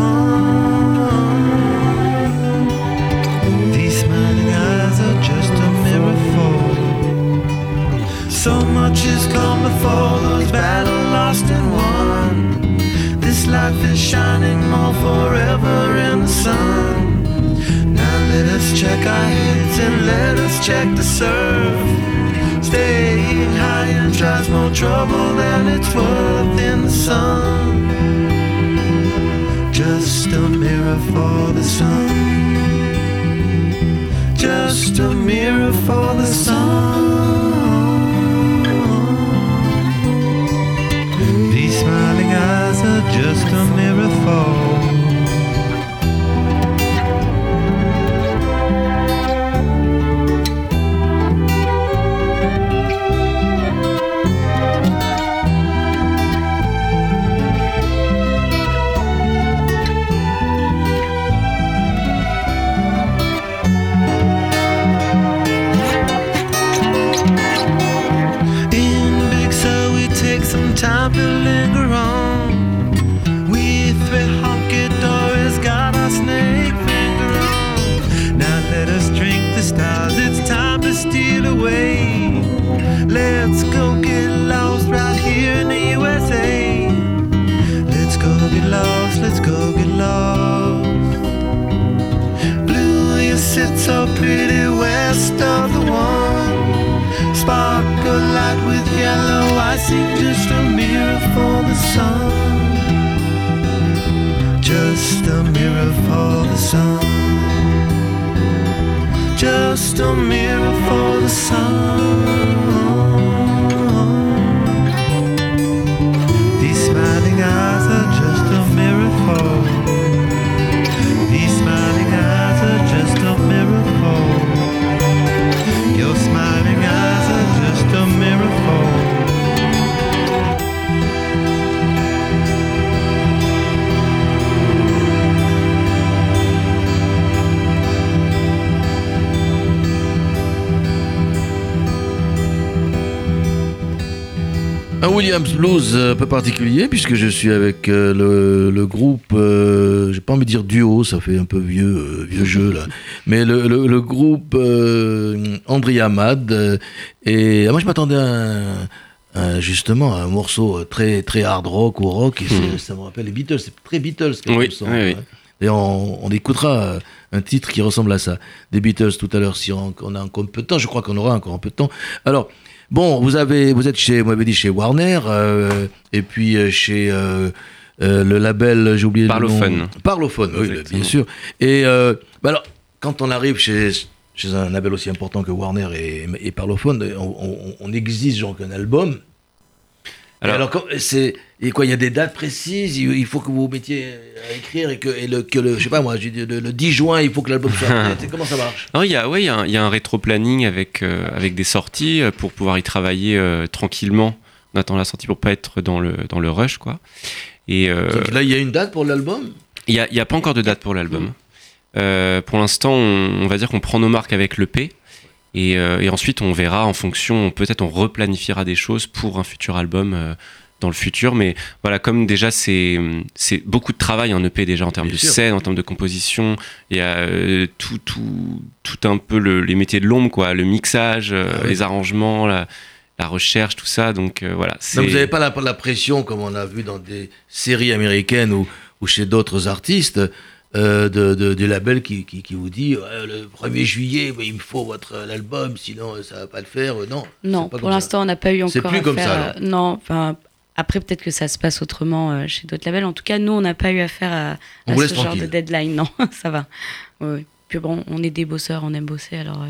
Trouble for the sun. Williams Blues un peu particulier puisque je suis avec euh, le, le groupe, euh, j'ai pas envie de dire duo, ça fait un peu vieux, euh, vieux jeu là, mais le, le- le groupe euh, André Hamad euh, et ah, moi je m'attendais à, un- à, justement à un morceau très très hard rock ou rock c'est- ça me rappelle les Beatles, c'est très Beatles comme Oui, son, oui, oui. hein. Et on, on écoutera euh, un titre qui ressemble à ça, des Beatles tout à l'heure si on, on a encore un peu de temps, je crois qu'on aura encore un peu de temps. Alors Bon, vous avez, vous êtes chez, vous m'avez dit chez Warner, euh, et puis euh, chez euh, euh, le label, j'ai oublié le nom. Parlophone. Parlophone, oui, Exactement. bien sûr. Et bah alors, quand on arrive chez, chez un label aussi important que Warner et, et Parlophone, on, on- on exige donc un album. Alors, Alors- c'est, et quoi, il y a des dates précises, il faut que vous vous mettiez à écrire et que, et le, que le, je sais pas moi, le, le 10 juin, il faut que l'album soit prêt. [laughs] Comment ça marche? Non, il y a, ouais, il y a un, un rétro-planning avec, euh, avec des sorties euh, pour pouvoir y travailler euh, tranquillement. On attend la sortie pour pas être dans le, dans le rush, quoi. Et euh, Là, il y a une date pour l'album? Il n'y a, y a pas encore de date pour l'album. Euh, pour l'instant, on, on va dire qu'on prend nos marques avec. Et, euh, et ensuite, on verra en fonction, peut-être on replanifiera des choses pour un futur album dans le futur. Mais voilà, comme déjà, c'est c'est beaucoup de travail en EP déjà en termes Bien de sûr. scène, en termes de composition. Il y a euh, tout, tout, tout un peu le- les métiers de l'ombre, quoi. Le mixage, euh, Ah les arrangements, la, la recherche, tout ça. Donc euh, voilà. Donc vous n'avez pas la, la pression, comme on a vu dans des séries américaines ou, ou chez d'autres artistes, euh, de, de- du label qui, qui, qui vous dit le 1er juillet, mais il me faut votre l'album, sinon ça va pas le faire. Non, Non, pour l'instant, on n'a pas eu encore C'est plus à comme faire, ça, euh, non, enfin, après, peut-être que ça se passe autrement euh, chez d'autres labels. En tout cas, nous, on n'a pas eu affaire à, ce genre de deadline. Non, [laughs] ça va. Oui. Puis bon, on est des bosseurs, on aime bosser, alors euh,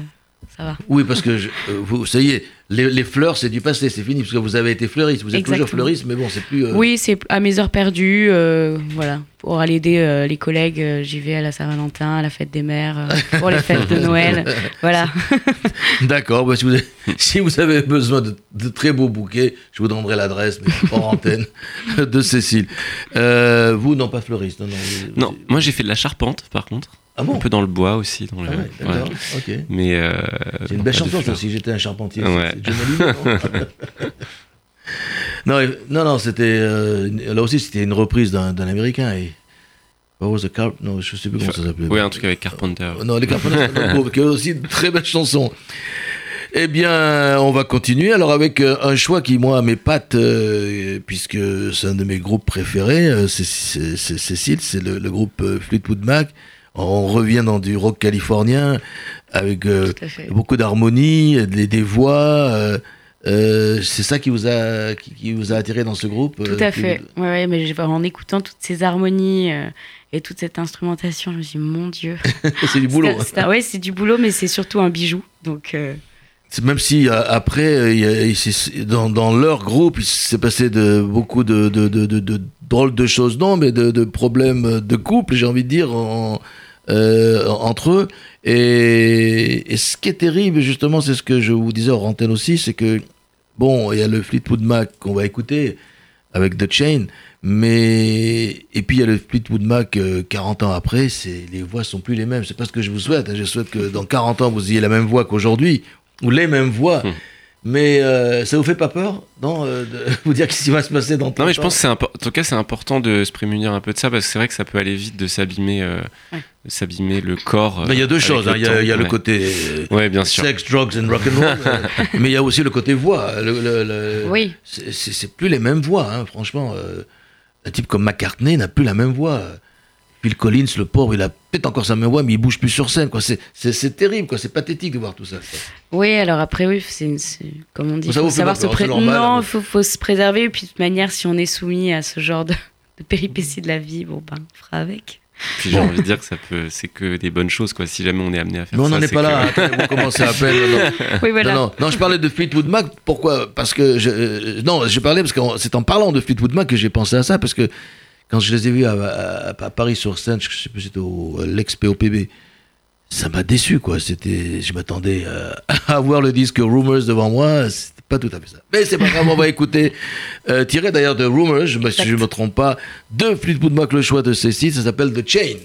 ça va. Oui, parce que je- euh, vous, ça y est, les, les fleurs, c'est du passé, c'est fini, parce que vous avez été fleuriste, vous êtes toujours fleuriste, mais bon, c'est plus. euh, Oui, c'est à mes heures perdues. euh, voilà. Pour aller aider euh, les collègues, euh, j'y vais à la Saint-Valentin, à la fête des mères, euh, [laughs] pour les fêtes de Noël. Voilà. [laughs] D'accord, bah, si, vous avez, si vous avez besoin de, de très beaux bouquets, je vous donnerai l'adresse, mais hors antenne, [laughs] de Cécile. Euh, vous, non, pas fleuriste, non, non. vous- Non, moi j'ai fait de la charpente par contre. Ah bon Un peu dans le bois aussi. Dans le... Ah ouais, ok. Mais. euh, C'est une belle chanson, ça, si j'étais un charpentier. Ouais. C'est John Hallyday, non [laughs] non, non, c'était. euh, là aussi, c'était une reprise d'un d'un américain. Et, What was the Carp Non, je sais plus comment ça s'appelait. Oui, un truc avec Carpenter. Non, les Carpenters, qui a aussi de très belles chansons. Eh bien, on va continuer alors avec euh, un choix qui, moi, m'épate, euh, puisque c'est un de mes groupes préférés. c'est c'est- c'est Cécile, c'est le, le groupe Fleetwood Mac. On revient dans du rock californien avec euh, beaucoup d'harmonie, des, des voix. euh, euh, c'est ça qui vous a qui, qui vous a attiré dans ce groupe Tout à fait. Ouais, ouais, mais j'ai- en écoutant toutes ces harmonies et toute cette instrumentation, je me suis dit, mon Dieu. [laughs] C'est du boulot. C'est un- c'est du boulot, mais c'est surtout un bijou. Donc, Même si après, il a- dans, dans leur groupe, il s'est passé de, beaucoup de, de, drôles de choses, non, mais de, de problèmes de couple, j'ai envie de dire, en- euh, entre eux. Et, et ce qui est terrible, justement, c'est ce que je vous disais hors antenne aussi, c'est que, bon, il y a le Fleetwood Mac qu'on va écouter avec The Chain, mais et puis il y a le Fleetwood Mac euh, 40 ans après, les voix sont plus les mêmes. C'est pas ce que je vous souhaite. hein. Je souhaite que dans 40 ans vous ayez la même voix qu'aujourd'hui ou les mêmes voix. Hmm. Mais euh, ça vous fait pas peur, non, euh, de [laughs] vous dire qu'est-ce qui va se passer dans 30 Non, mais je pense que c'est impor- en tout cas c'est important de se prémunir un peu de ça parce que c'est vrai que ça peut aller vite de s'abîmer, euh, Ouais. s'abîmer le corps. Ben, Il y a deux euh, choses. hein. Il y a, y le côté euh, [laughs] Ouais, bien sûr. sex, drugs and rock'n'roll, [laughs] euh, mais il y a aussi le côté voix. Le, le- le- oui. c'est- C'est c'est plus les mêmes voix, hein, franchement. euh, un type comme McCartney n'a plus la même voix. Phil Collins, le pauvre, il a peut-être encore sa voix, mais il bouge plus sur scène. quoi. C'est- C'est c'est terrible, quoi. C'est pathétique de voir tout ça. quoi. Oui, alors après, oui, c'est c'est- comme on dit, Ça faut savoir se pré- normal, Non, hein. il faut, faut se préserver. Et puis, de toute manière, si on est soumis à ce genre de, de péripéties de la vie, bon, ben, on fera avec. Puis j'ai envie de dire que ça peut, c'est que des bonnes choses quoi. Si jamais on est amené à faire Mais on ça. n'en est pas que- là. Attendez, vous commencez à peine. non, non. [laughs] Oui, voilà. Non, non, non, je parlais de Fleetwood Mac. Pourquoi? Parce que je, euh, non, je parlais parce que c'est en parlant de Fleetwood Mac que j'ai pensé à ça parce que quand je les ai vus à, à- à Paris sur scène, je sais plus c'était au l'ex-POPB, ça m'a déçu quoi. C'était, je m'attendais euh, [laughs] à voir le disque Rumors devant moi. C'était pas tout à fait ça. Mais c'est pas grave, on va [laughs] écouter. Euh, tiré d'ailleurs de Rumors, je, si je me trompe pas, de Fleetwood Mac le choix de Cécile, ça s'appelle The Chain.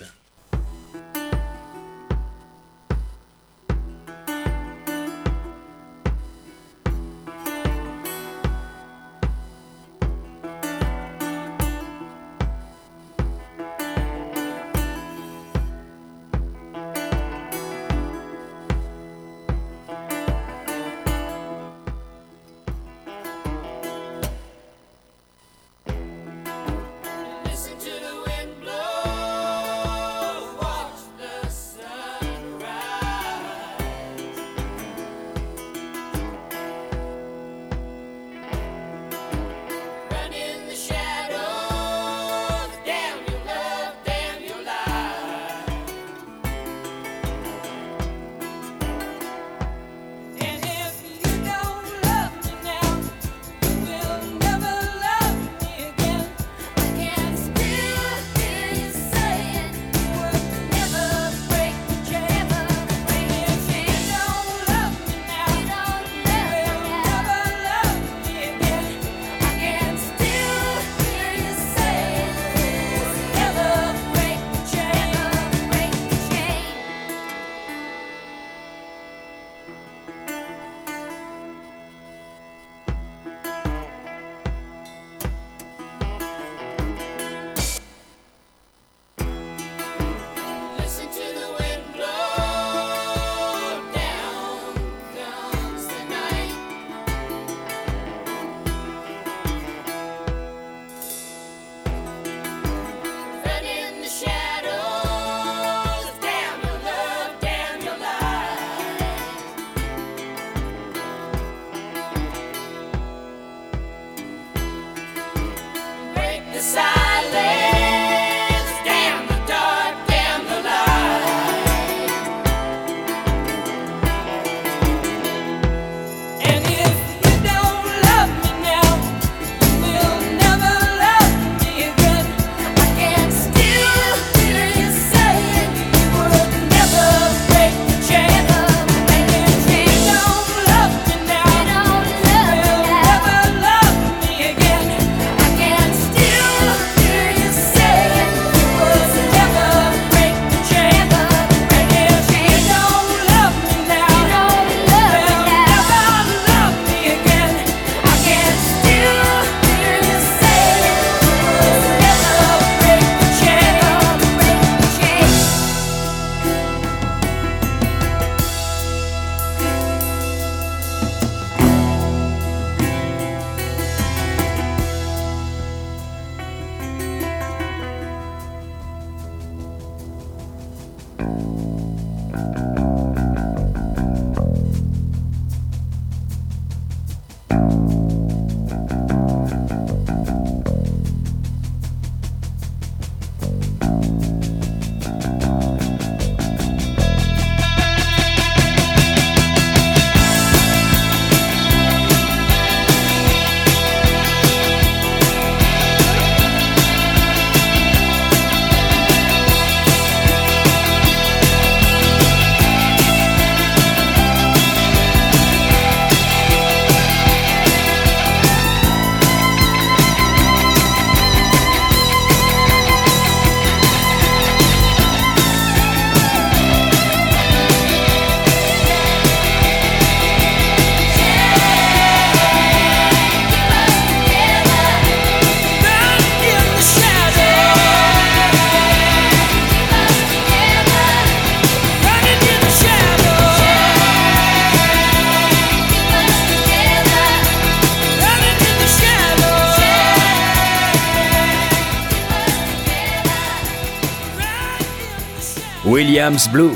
Williams Blues,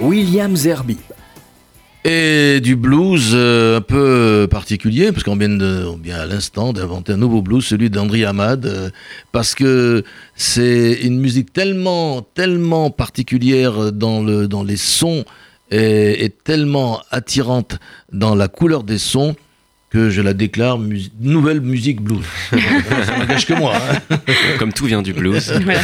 Williams Herbie. Et du blues euh, un peu particulier, parce qu'on vient, à l'instant d'inventer un nouveau blues, celui d'André Hamad, euh, parce que c'est une musique tellement, tellement particulière dans, le, dans les sons et tellement attirante dans la couleur des sons que je la déclare mus- nouvelle musique blues. [laughs] Ça n'engage que moi. hein. Comme tout vient du blues. [laughs] Voilà,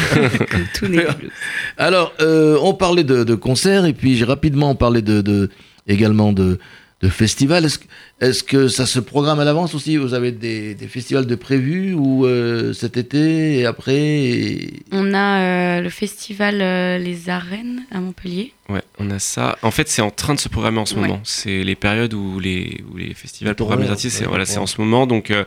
comme tout n'est blues. Alors, euh, on parlait de, de concerts et puis j'ai rapidement parlé de, de- également de, de festivals. Est-ce, que- est-ce que ça se programme à l'avance aussi? Vous avez des, des festivals de prévus ou euh, cet été et après et- On a euh, le festival euh, Les Arènes à Montpellier. Ouais, on a ça. En fait, c'est en train de se programmer en ce Ouais. moment. C'est les périodes où les, où les festivals programment les artistes. C'est voilà, c'est en ce moment. Donc, euh,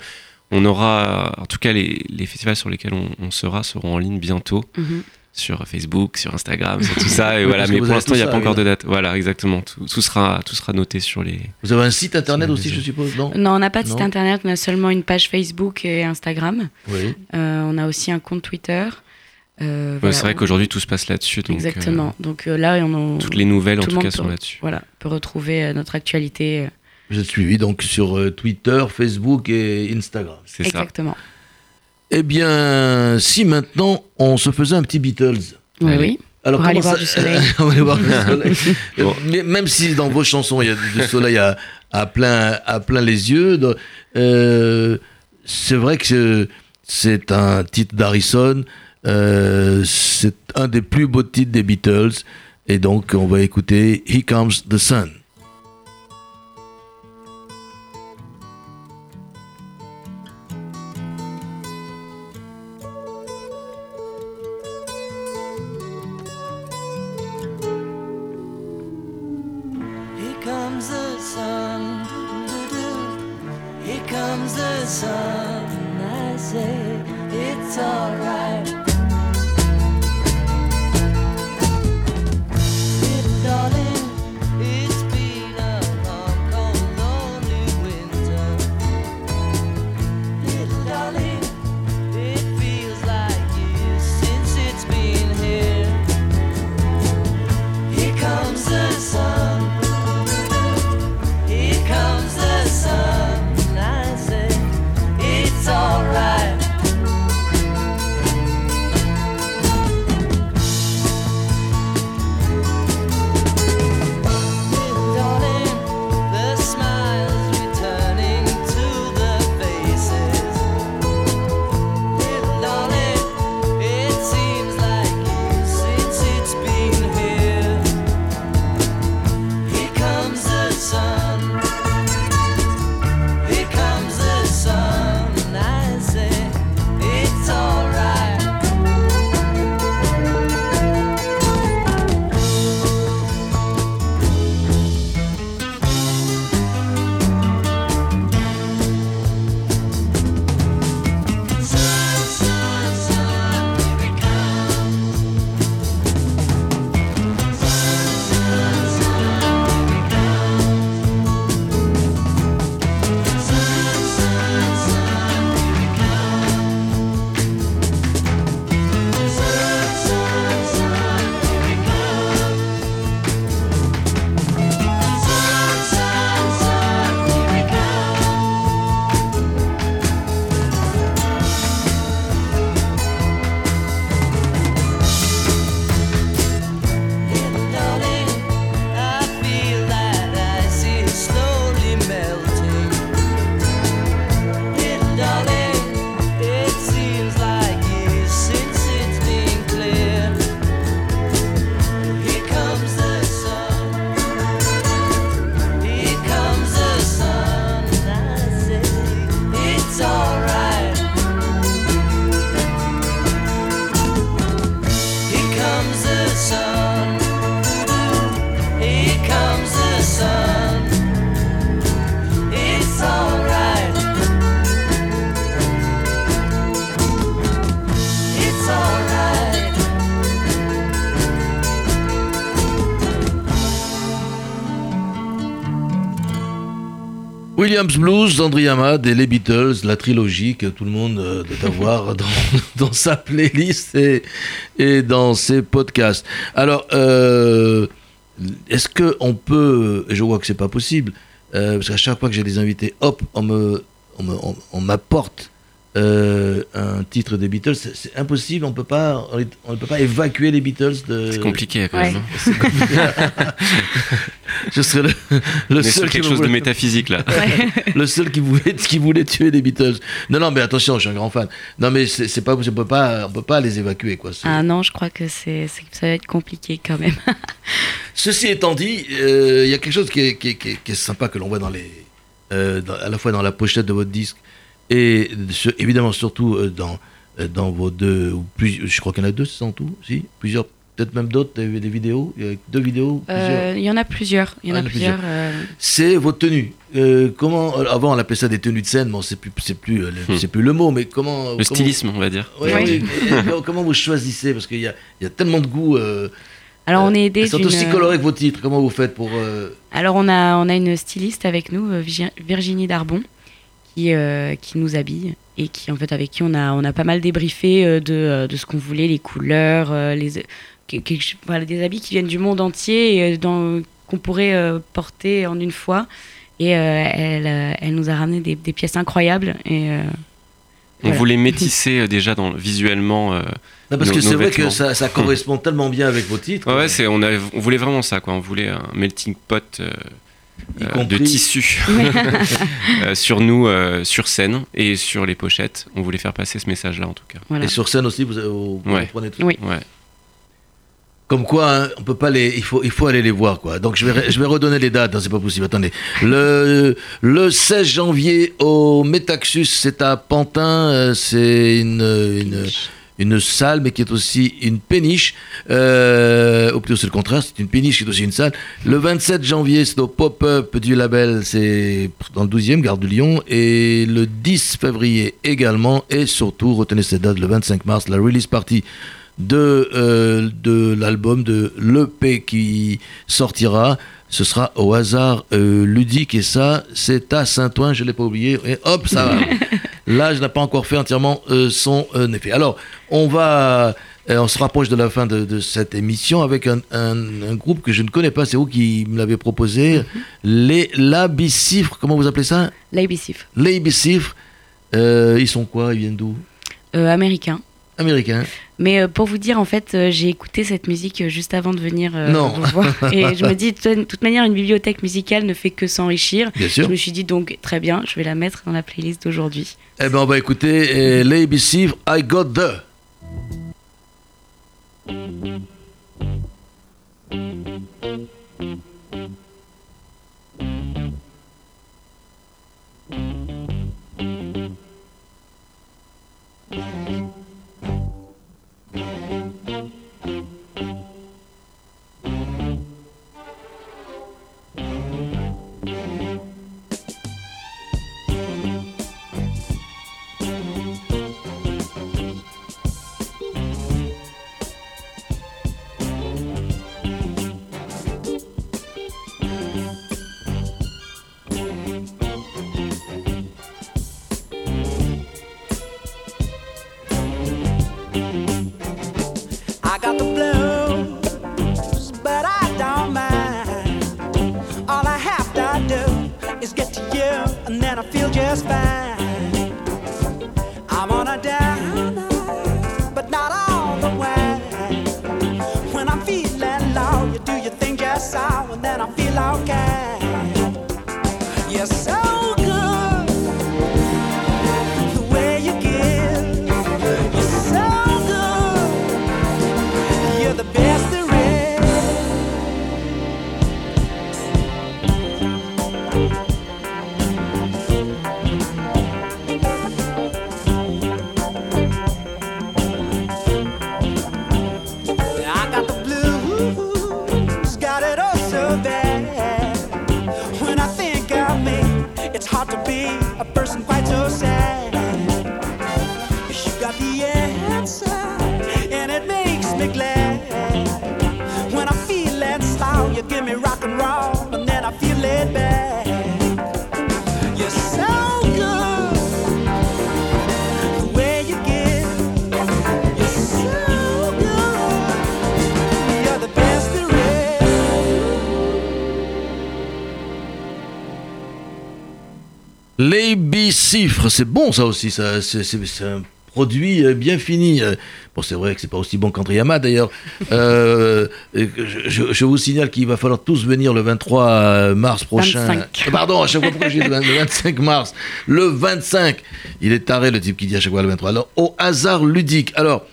on aura, en tout cas, les, les festivals sur lesquels on, on sera seront en ligne bientôt Mhm. Sur Facebook, sur Instagram, sur tout ça. [laughs] Et Oui, voilà. Mais pour l'instant, il n'y a pas encore de date. Voilà, exactement. Tout, tout sera, tout sera noté sur les. Vous avez un site internet aussi, je suppose, non? Non, on n'a pas de site internet, on a seulement une page Facebook et Instagram. Oui. Euh, on a aussi un compte Twitter. Euh, voilà, c'est vrai on- qu'aujourd'hui, tout se passe là-dessus. donc, Exactement. Donc euh, là, on, euh, toutes les nouvelles, en tout le tout cas, monde sont peut- là-dessus. voilà, peut retrouver euh, notre actualité. euh, Vous êtes suivi donc sur euh, Twitter, Facebook et Instagram. C'est ça. exactement. Eh bien, si maintenant on se faisait un petit Beatles. Oui, oui. Alors, [laughs] aller voir du soleil. on va aller voir du soleil. Bon. Mais même si dans vos chansons il y a du soleil à, à plein, à plein les yeux, euh, c'est vrai que c'est un titre d'Harrison. euh, c'est un des plus beaux titres des Beatles. Et donc, on va écouter Here Comes the Sun. Williams Blues, André Hamad et les Beatles, la trilogie que tout le monde euh, doit [laughs] avoir dans, dans sa playlist et, et dans ses podcasts. Alors, euh, est-ce que on peut, et je vois que c'est pas possible, euh, parce qu'à chaque fois que j'ai des invités, hop, on me, on m'apporte euh, un titre des Beatles. C'est impossible, on peut pas, on, on ne peut pas évacuer les Beatles de. C'est compliqué quand Ouais. même. hein. [laughs] Je serais le, le est seul qui quelque chose de métaphysique là. [laughs] le seul qui voulait, qui voulait tuer les Beatles. Non, non, mais attention, je suis un grand fan. Non, mais c'est pas, on peut pas, on peut pas les évacuer, quoi. Ah non, je crois que c'est, ça va être compliqué quand même. [laughs] Ceci étant dit, euh, il y a quelque chose qui est, qui est- qui est- qui est sympa que l'on voit dans les, euh, dans- à la fois dans la pochette de votre disque et évidemment surtout euh, dans, euh, dans vos deux, ou plus, je crois qu'il y en a deux, c'est ça en tout, si, plusieurs, peut-être même d'autres, des, des vidéos, il y a deux vidéos. Euh, Il y en a plusieurs. Il y en Ah, a il y en a plusieurs. euh, C'est vos tenues. Euh, comment euh, avant on appelait ça des tenues de scène, bon c'est plus c'est plus euh, le- Hmm. c'est plus le mot, mais comment Le comment- stylisme, on va dire. Ouais, Oui. oui, et- et comment- vous choisissez? Parce qu'il y a, il y a tellement de goûts. euh, Alors on est elles aidé sont aussi colorées que vos titres. Comment vous faites pour euh, Alors on a on a une styliste avec nous, euh, Virgi- Virginie Darbon, qui euh, qui nous habille et qui en fait avec qui on a on a pas mal débriefé euh, de euh, de ce qu'on voulait, les couleurs, euh, les que- que- voilà, des habits qui viennent du monde entier et dans qu'on pourrait euh, porter en une fois. Et euh, elle, euh, elle nous a ramené des, des pièces incroyables. Et, euh, On Voilà. voulait métisser euh, déjà dans, visuellement. euh, non, parce Nos- que c'est vrai que ça, ça correspond tellement bien avec vos titres. Ouais, c'est, on, avait- on voulait vraiment ça, quoi. On voulait un melting pot euh, de tissu [laughs] euh, sur nous, euh, sur scène et sur les pochettes. On voulait faire passer ce message-là, en tout cas. voilà. Et sur scène aussi, vous, vous, vous Ouais. prenez tout. Oui. Ouais. Comme quoi, hein, on peut pas les, il faut, il faut aller les voir quoi. Donc je vais, je vais redonner les dates. Non, c'est pas possible. Attendez. Le, le 16 janvier au Metaxus, c'est à Pantin. C'est une, une, une salle, mais qui est aussi une péniche. Euh, ou plutôt c'est le contraire, c'est une péniche qui est aussi une salle. Le 27 janvier, c'est au pop-up du label, c'est dans le 12e, Gare de Lyon. Et le 10 février également. Et surtout, retenez cette date, le 25 mars, la release party de, euh, de l'album de l'EP qui sortira. Ce sera au hasard euh, ludique et ça, c'est à Saint-Ouen, je ne l'ai pas oublié. Et hop, ça va. [laughs] Là, je n'ai pas encore fait entièrement euh, son euh, effet. Alors, on va, euh, on se rapproche de la fin de, de cette émission avec un, un- un groupe que je ne connais pas. C'est vous qui me l'avez proposé. Les Labicifres, comment vous appelez ça? L'ABCIF, Les Labicifres. Euh, ils sont quoi? Ils viennent d'où? Euh, américain. Mais euh, pour vous dire, en fait, euh, j'ai écouté cette musique euh, juste avant de venir euh, Non. vous voir. [laughs] Et je me dis, de toute- manière, une bibliothèque musicale ne fait que s'enrichir. Bien sûr. Je me suis dit, donc, très bien, je vais la mettre dans la playlist d'aujourd'hui. Eh ben, on va écouter les Labicifres, I Got The. just back. C'est bon ça aussi, ça, c'est, un produit euh, bien fini. Euh, Bon, c'est vrai que c'est pas aussi bon qu'Andriama d'ailleurs. [laughs] Euh, je, vous signale qu'il va falloir tous venir le 23 mars prochain. 25. Euh, Pardon, à chaque fois pourquoi je dis le 20 le 25 mars? Le 25, il est taré le type qui dit à chaque fois le 23. Alors, au hasard ludique. Alors,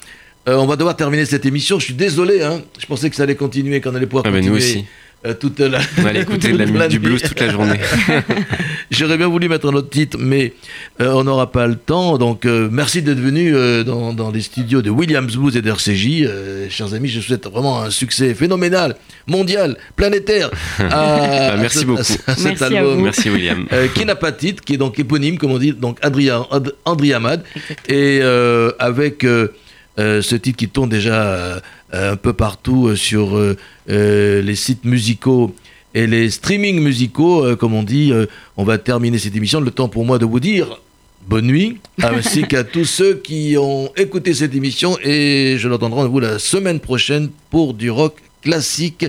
euh, on va devoir terminer cette émission. Je suis désolé, hein. je pensais que ça allait continuer, qu'on allait pouvoir Ah, ben, continuer. nous aussi. Euh, toute la, On va aller écouter de la [laughs] toute musique, du blues toute la journée. [laughs] J'aurais bien voulu mettre un autre titre, mais euh, on n'aura pas le temps. Donc, euh, merci d'être venu euh, dans, dans les studios de Williams Blues et d'RCJ. Euh, chers amis, je souhaite vraiment un succès phénoménal, mondial, planétaire. [laughs] à- Bah, à merci ce- beaucoup. à cet Merci à album. vous. Merci William. Euh, qui n'a pas de titre, qui est donc éponyme, comme on dit, donc Adrien, Ad- Exactement. et euh, avec euh, euh, ce titre qui tourne déjà euh, un peu partout euh, sur euh, euh, les sites musicaux et les streamings musicaux, euh, comme on dit, euh, on va terminer cette émission. Le temps pour moi de vous dire bonne nuit, [laughs] ainsi qu'à tous ceux qui ont écouté cette émission, et je leur donne rendez-vous la semaine prochaine pour du rock classique.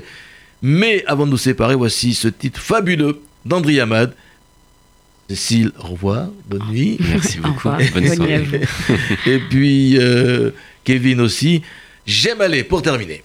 Mais avant de nous séparer, voici ce titre fabuleux d'André Hamad. Cécile, au revoir, bonne nuit. Merci Au beaucoup. Bonne à soirée. vous. Et puis euh, Kevin aussi. J'aime aller pour terminer.